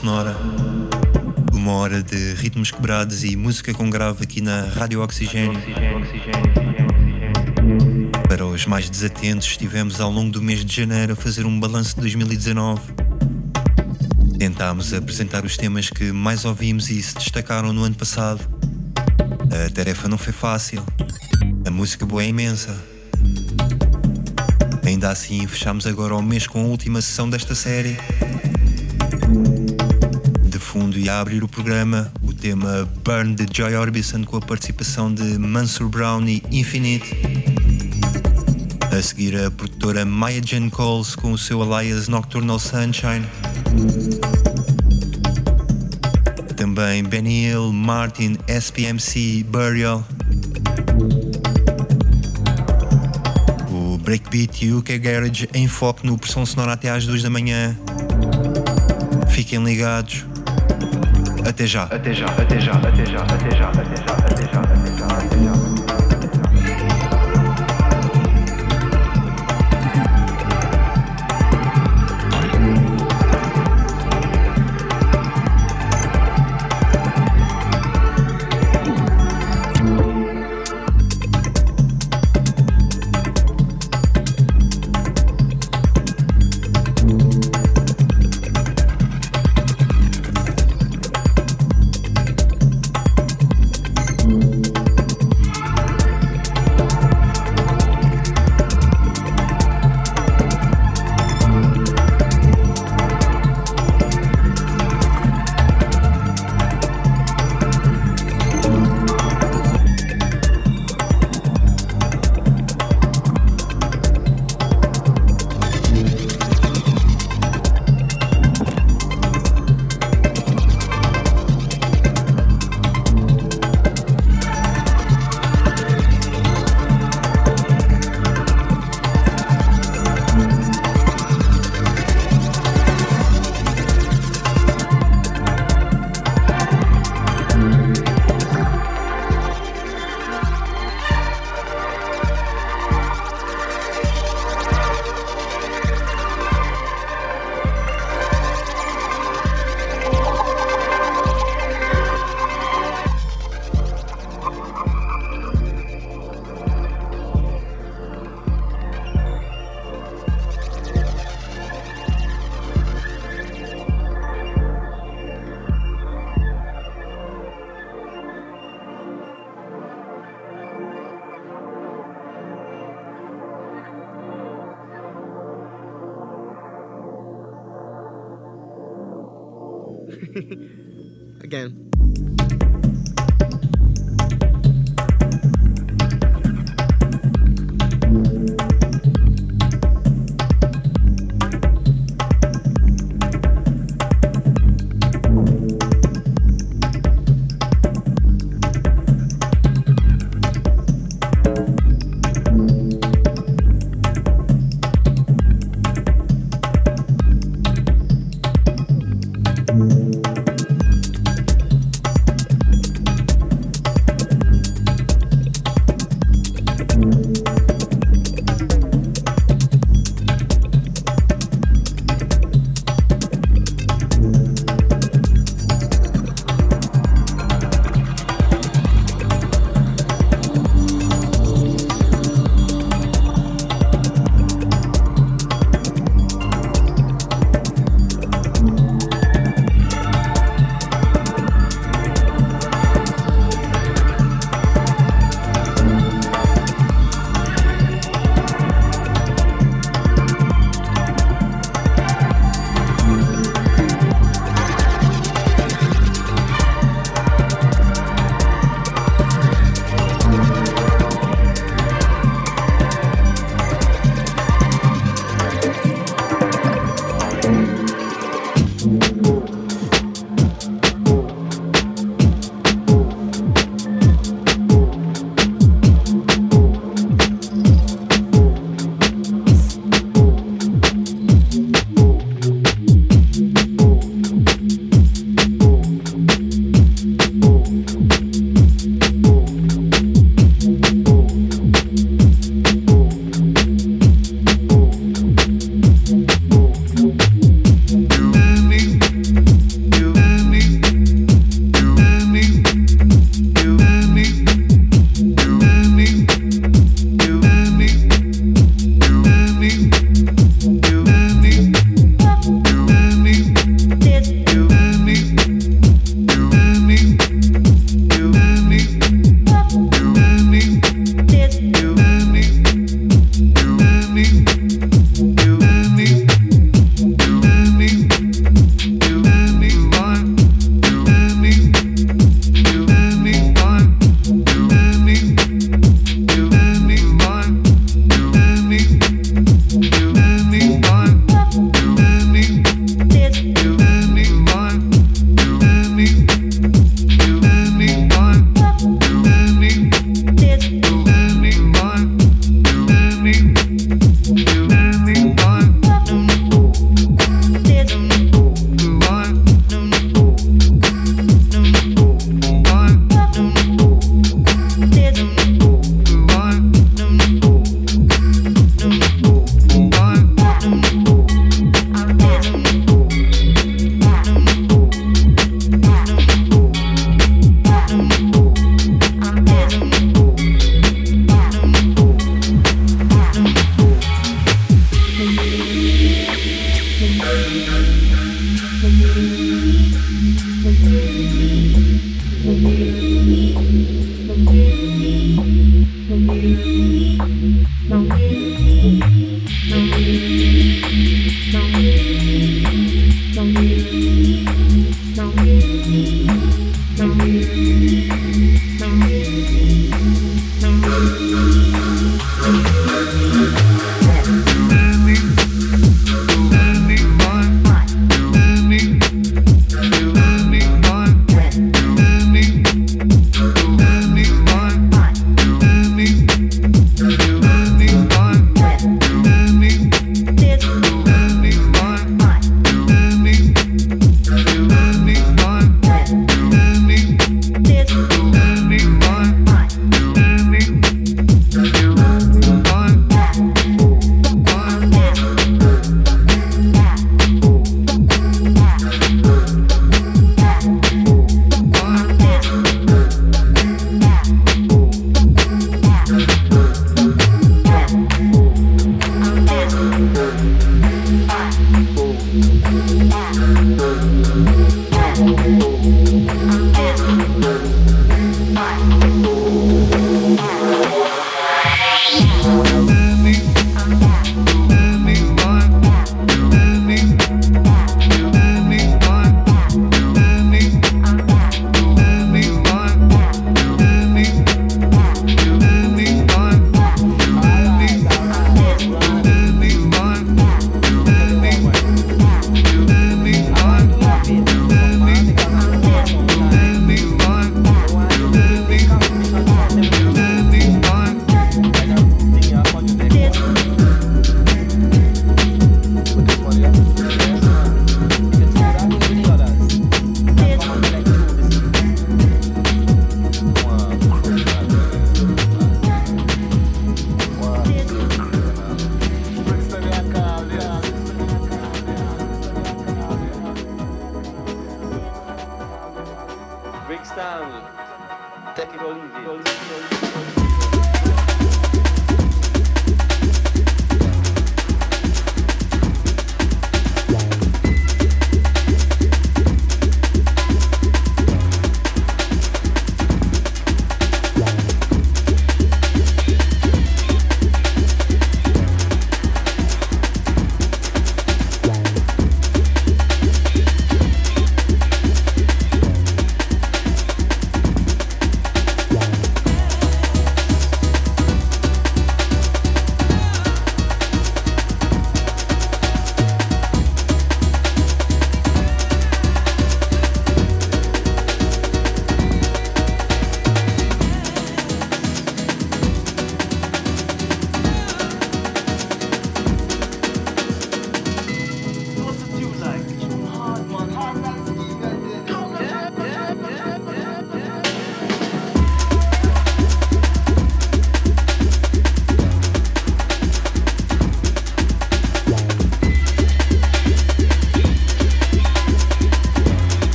Sonora. Uma hora de ritmos quebrados e música com grave aqui na Rádio Oxigênio. Para os mais desatentos, estivemos ao longo do mês de janeiro a fazer um balanço de 2019. Tentámos apresentar os temas que mais ouvimos e se destacaram no ano passado. A tarefa não foi fácil. A música boa é imensa. Ainda assim, fechamos agora o mês com a última sessão desta série. E a abrir o programa, o tema Burn de Joy Orbison com a participação de Mansur Brown e Infinite. A seguir, a produtora Maya Jane Coles com o seu alias Nocturnal Sunshine. Também Benny Hill, Martin, SPMC, Burial. O Breakbeat e UK Garage em foco no pressão sonora até às 2 da manhã. Fiquem ligados. Até já. Até já, até já, até já, Again.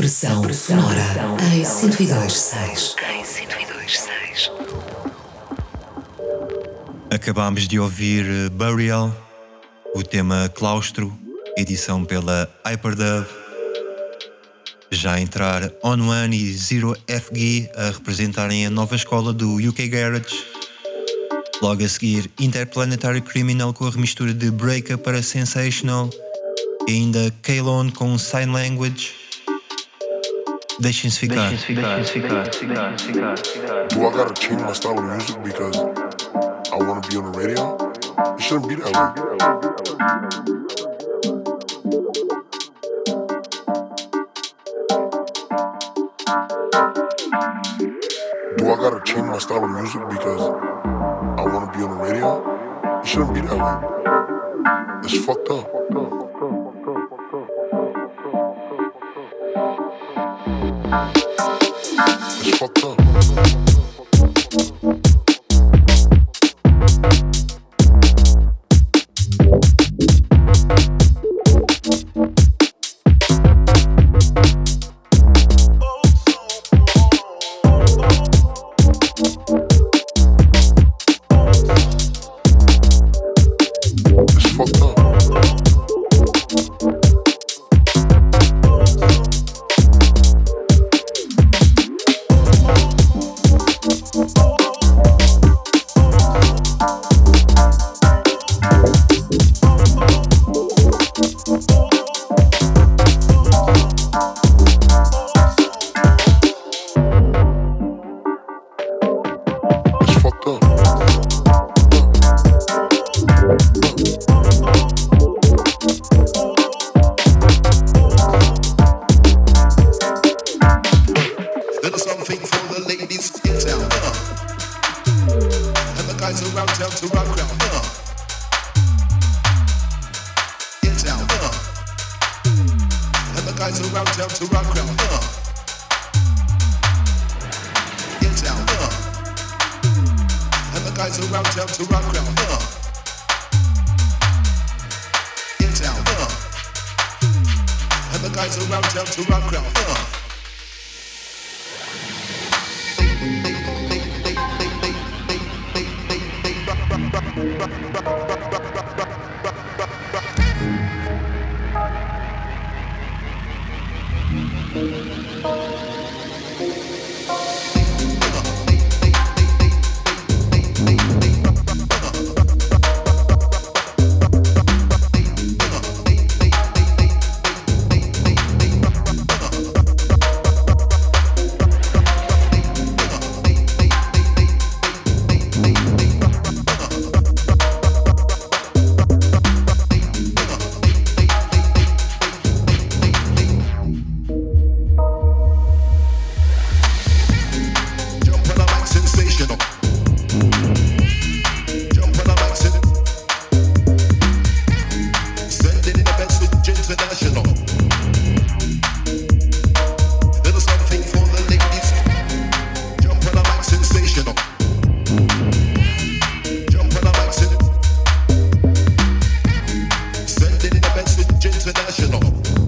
Expressão sonora em 102.6. Em 102.6. Acabámos de ouvir eh, Burial, o tema Claustro, edição pela Hyperdub. Já entrar On One e Zero FG a representarem a nova escola do UK Garage. Logo a seguir, Interplanetary Criminal com a remistura de Breaker para Sensational. E ainda Kalon com Sign Language. Deixem-se ficar. Do I gotta change my style of music because I wanna be on the radio? It shouldn't be that way. Do I gotta change my style of music because I wanna be on the radio? It shouldn't be that way. It's fucked up. fucked up. up. professional.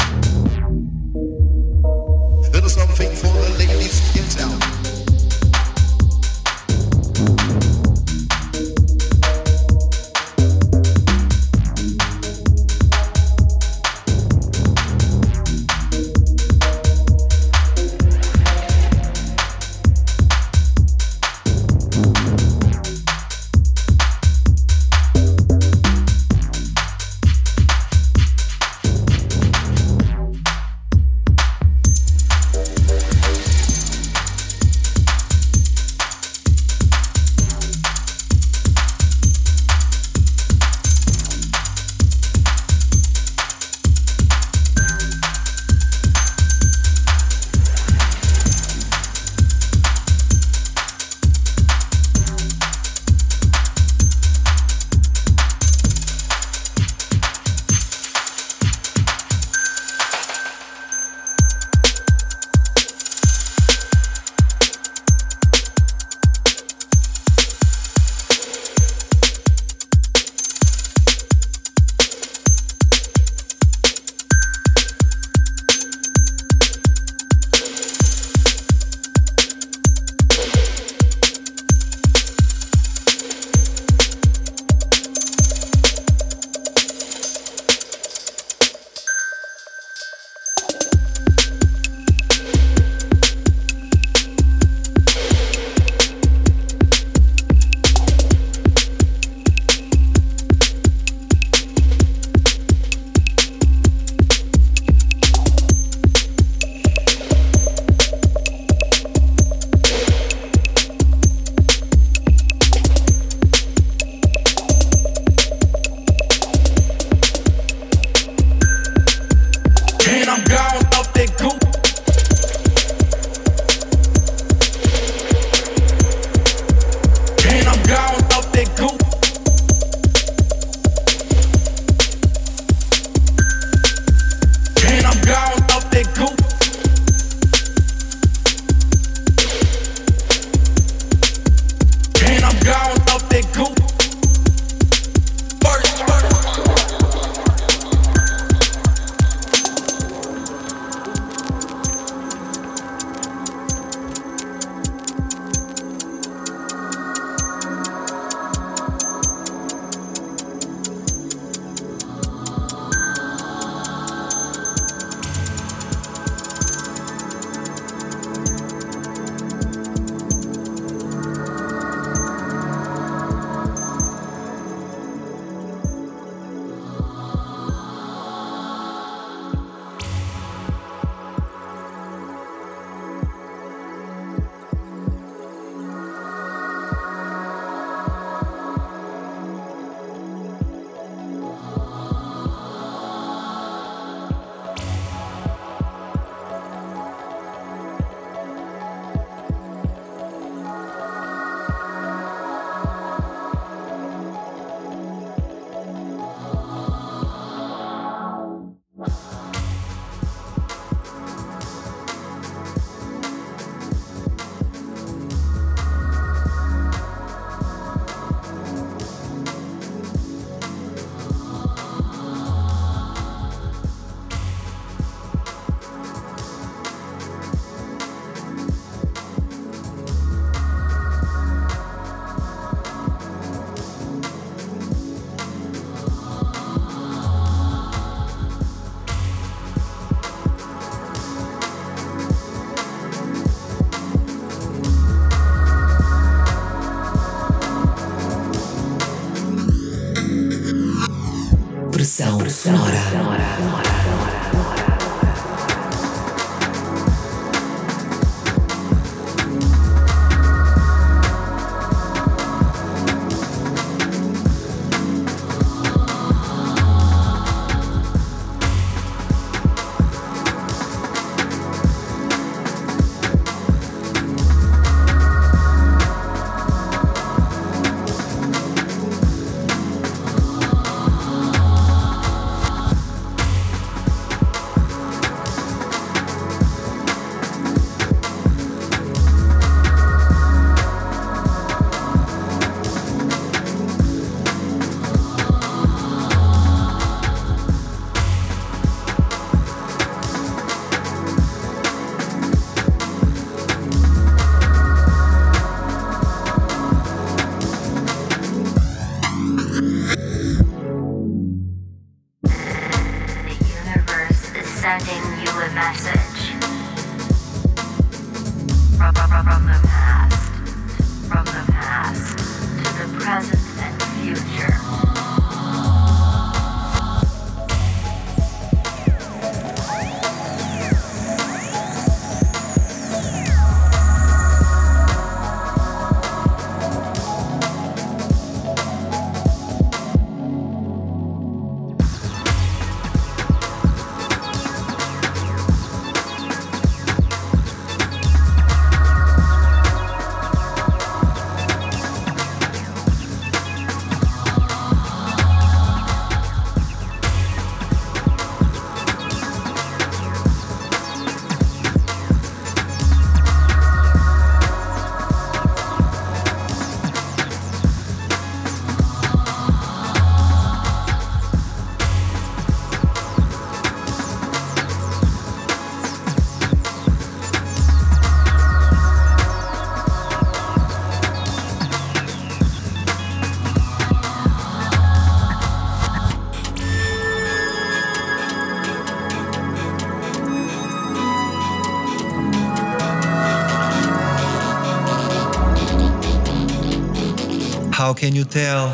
Can You Tell?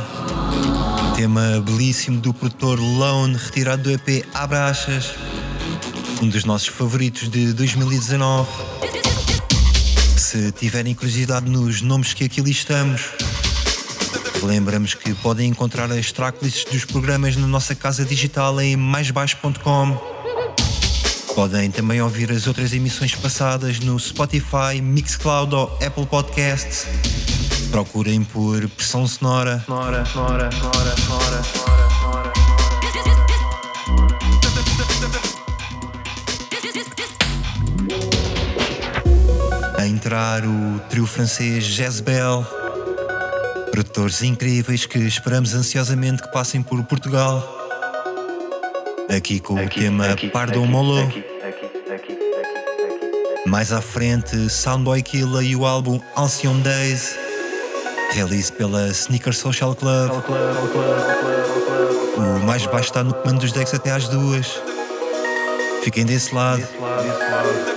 Tema belíssimo do produtor Lone, retirado do EP Abraças, um dos nossos favoritos de 2019. Se tiverem curiosidade nos nomes que aqui listamos, lembramos que podem encontrar as tracklists dos programas na nossa casa digital em maisbaixo.com. Podem também ouvir as outras emissões passadas no Spotify, Mixcloud ou Apple Podcasts. Procurem por Pressão Sonora. Sonora, sonora, sonora, sonora, sonora, sonora. A entrar o trio francês Jezebel, produtores incríveis que esperamos ansiosamente que passem por Portugal. Aqui com o tema Pardo Molo. Mais à frente, Soundboy Killa e o álbum Alcyon Days, release pela Sneaker Social Club. O mais baixo está no comando dos decks até às duas. Fiquem desse lado.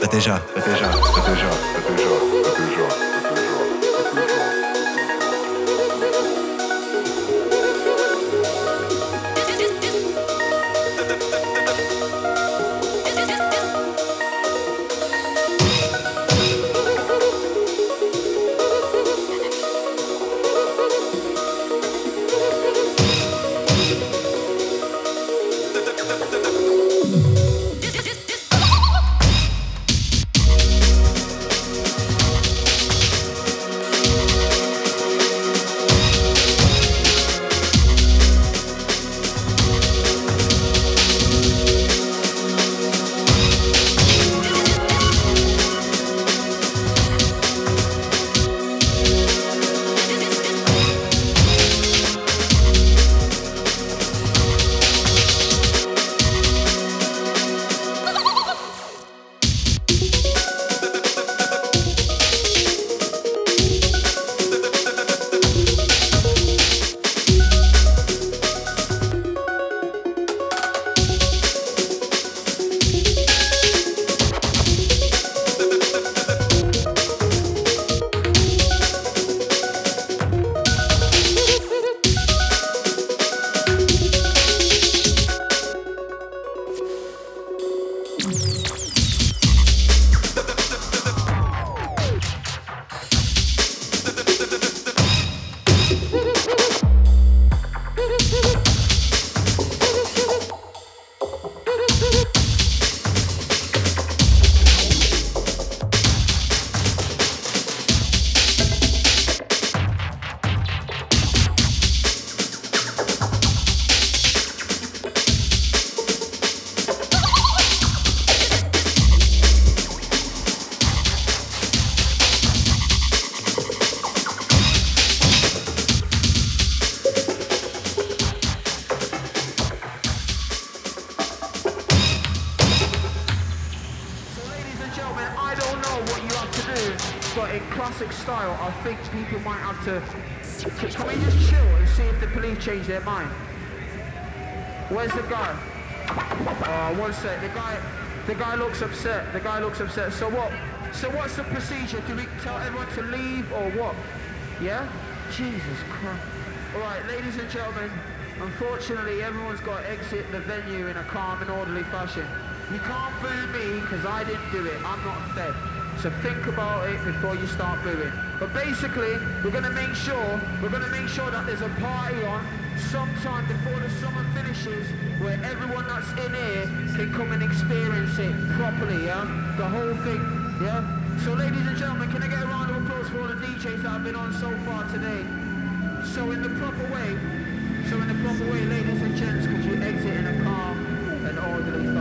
Até já. Até já. Até já. Até já. Change their mind. Where's the guy? Oh, one sec. The guy, the guy looks upset. The guy looks upset. So what? So what's the procedure? Do we tell everyone to leave or what? Yeah? Jesus Christ. All right, ladies and gentlemen. Unfortunately, everyone's got to exit the venue in a calm and orderly fashion. You can't boo me because I didn't do it. I'm not fed. So think about it before you start booing. But basically, we're going to make sure, we're going to make sure that there's a party on sometime before the summer finishes where everyone that's in here can come and experience it properly, yeah? The whole thing, yeah? So ladies and gentlemen, can I get a round of applause for all the DJs that have been on so far today? So in the proper way, so in the proper way, ladies and gents, could you exit in a calm and orderly fashion,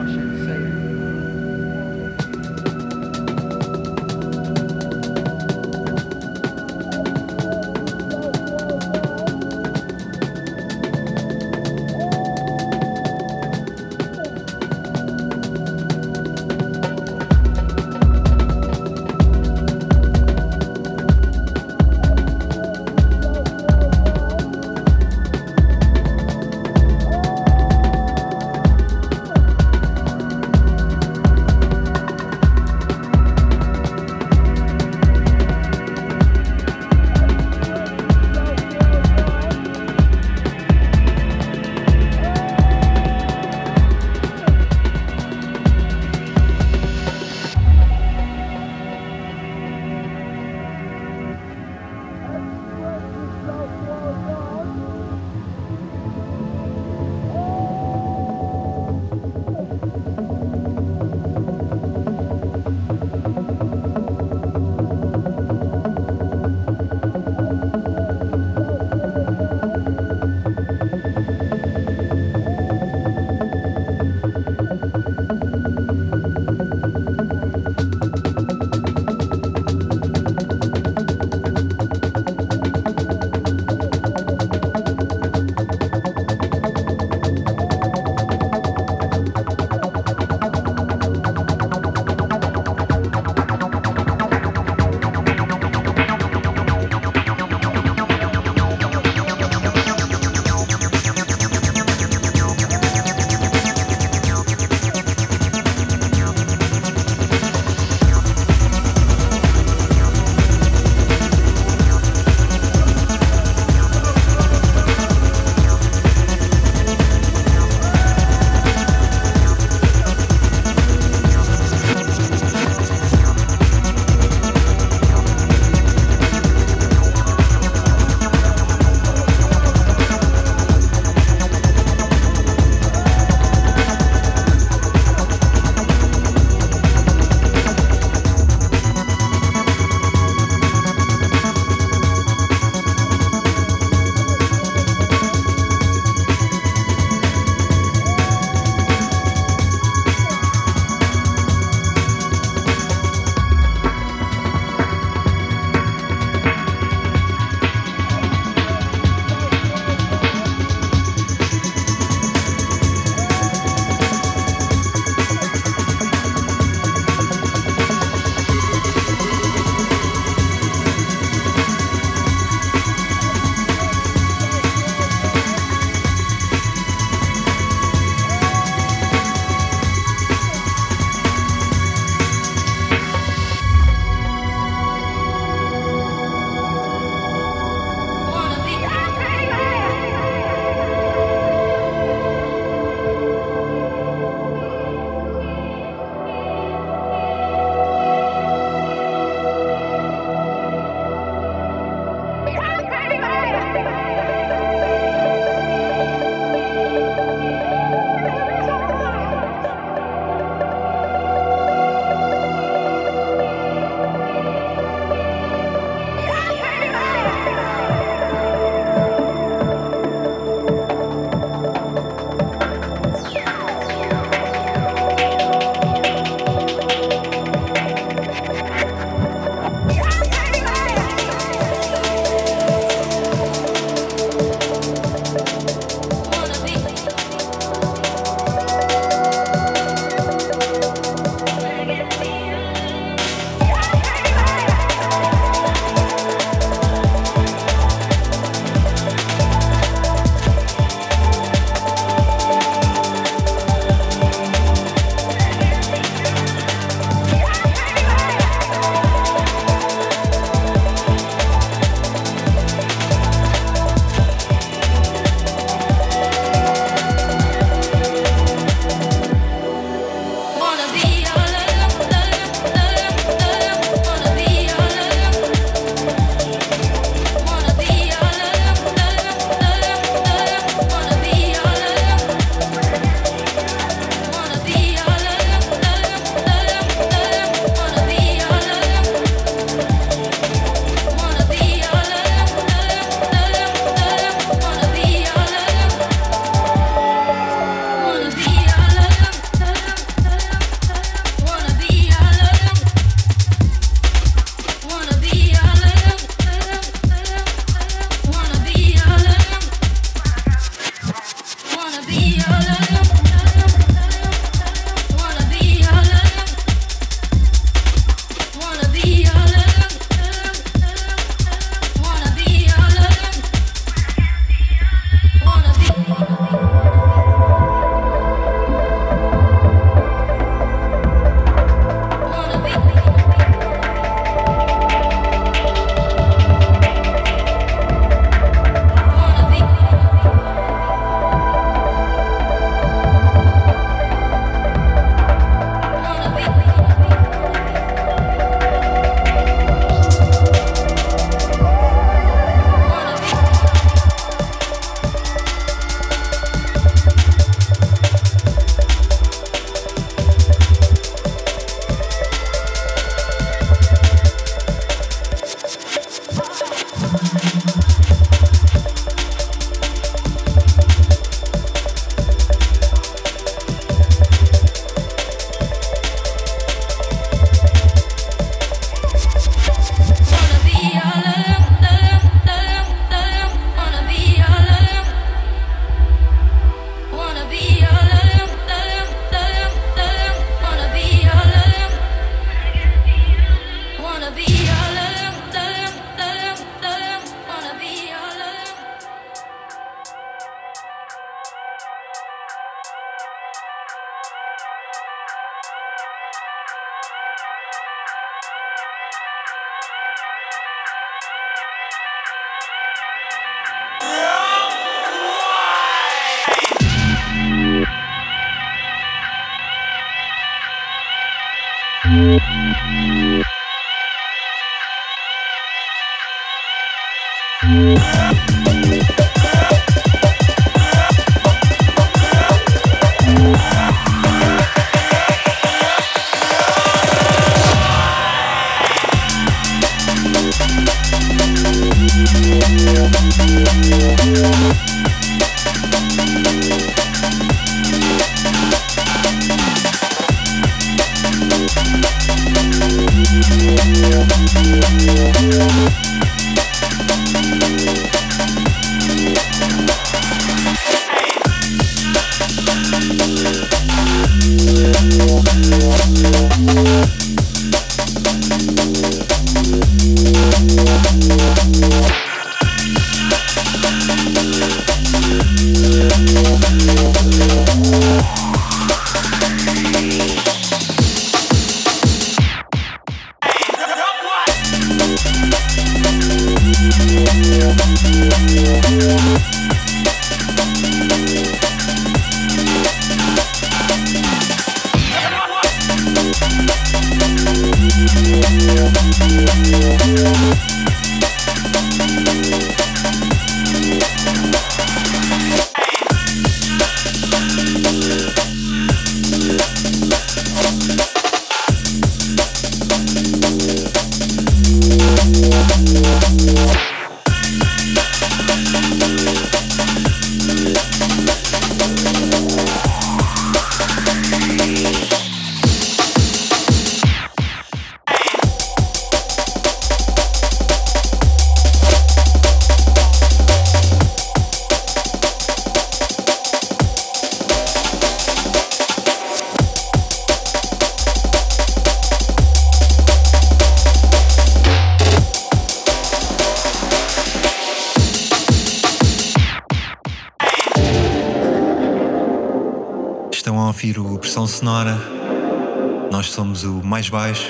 mais baixo.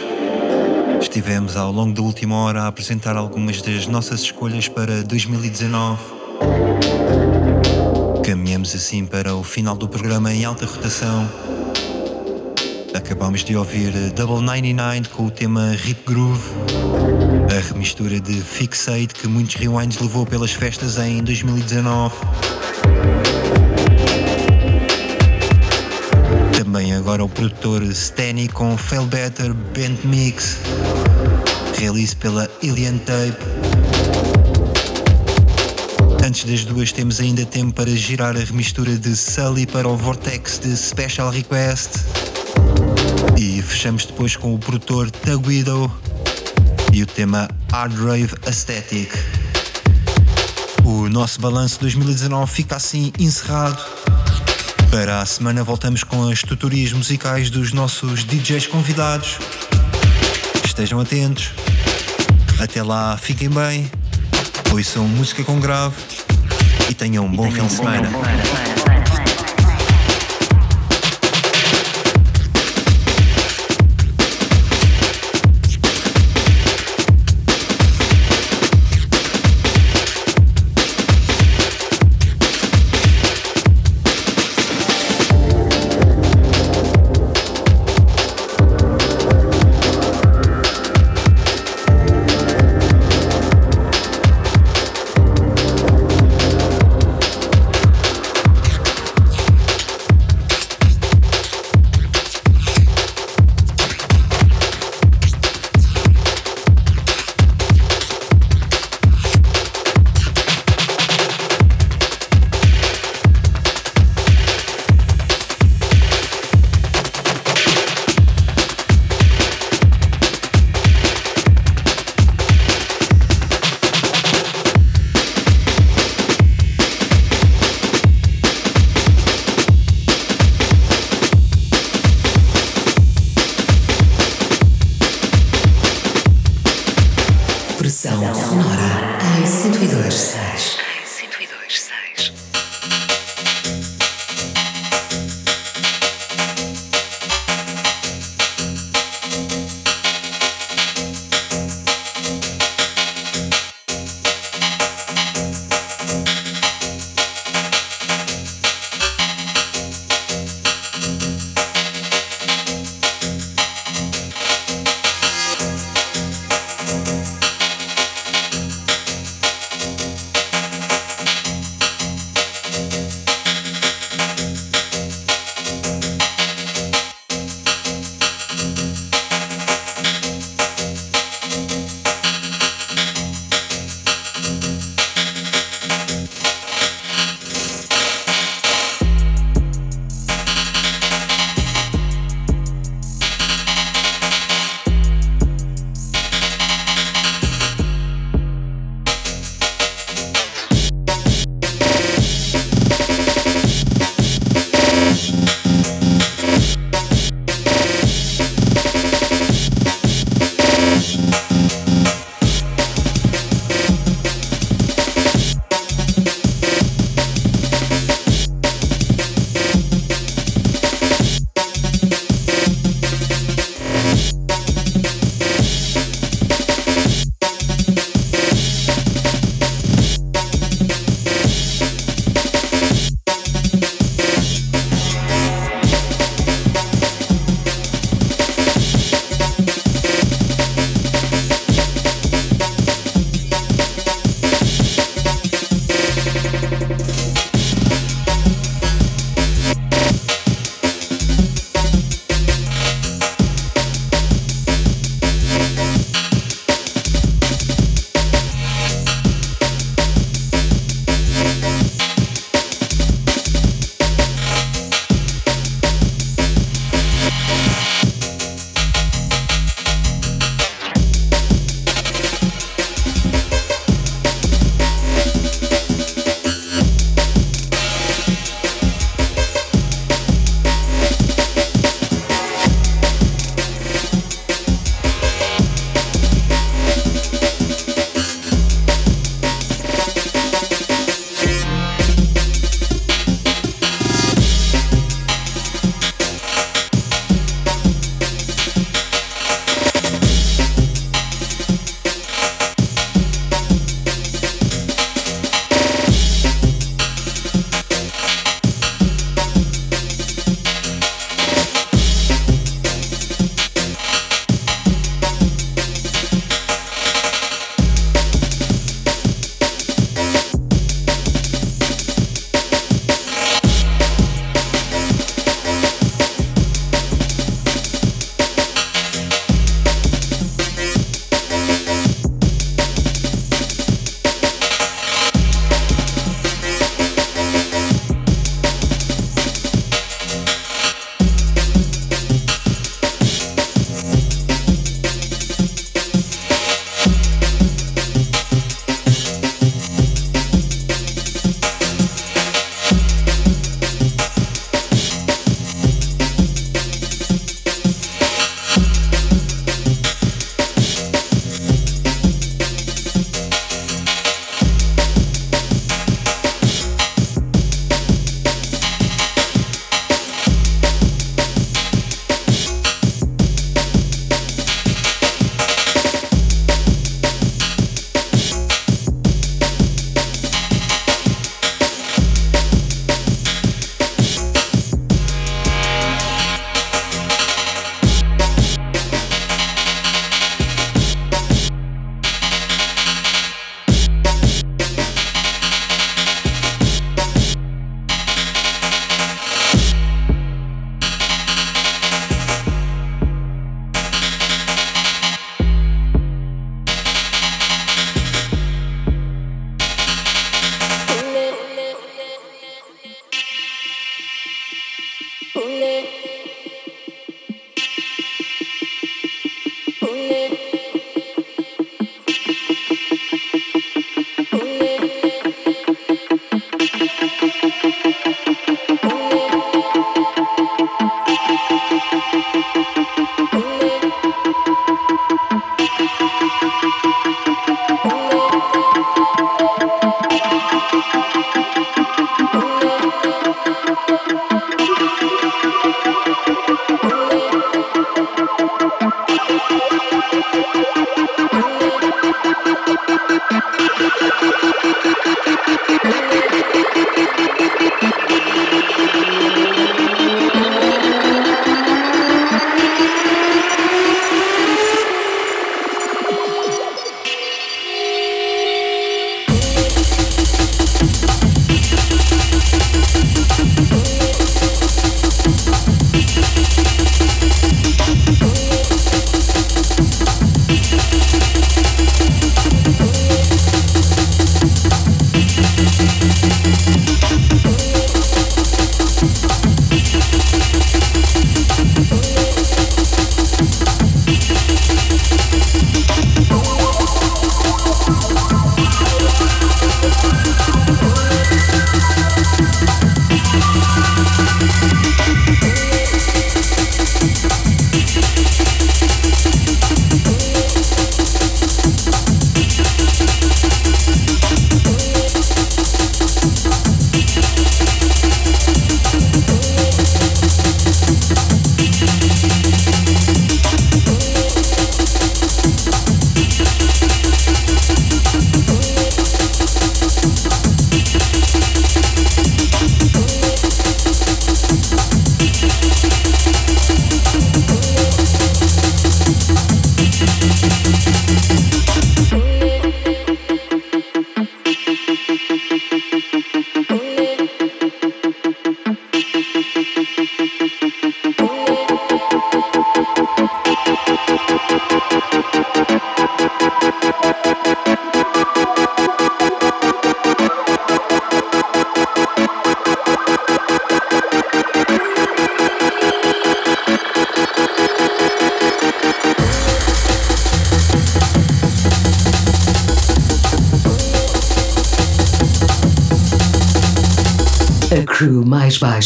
Estivemos ao longo da última hora a apresentar algumas das nossas escolhas para 2019. Caminhamos assim para o final do programa em alta rotação. Acabamos de ouvir Double 99 com o tema Rip Groove, a remistura de Fixate que muitos rewinds levou pelas festas em 2019. Agora o produtor Stanny com Fail Better Band Mix, release pela Alien Tape. Antes das duas temos ainda tempo para girar a remistura de Sully para o Vortex de Special Request. E fechamos depois com o produtor Taguido e o tema Hard Rave Aesthetic. O nosso balanço 2019 fica assim encerrado. Para a semana voltamos com as tutorias musicais dos nossos DJs convidados. Estejam atentos. Até lá, fiquem bem. Ouçam música com grave e tenham um bom fim de semana. Produção sonora em 102.6.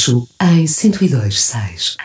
Baixo em 102.6.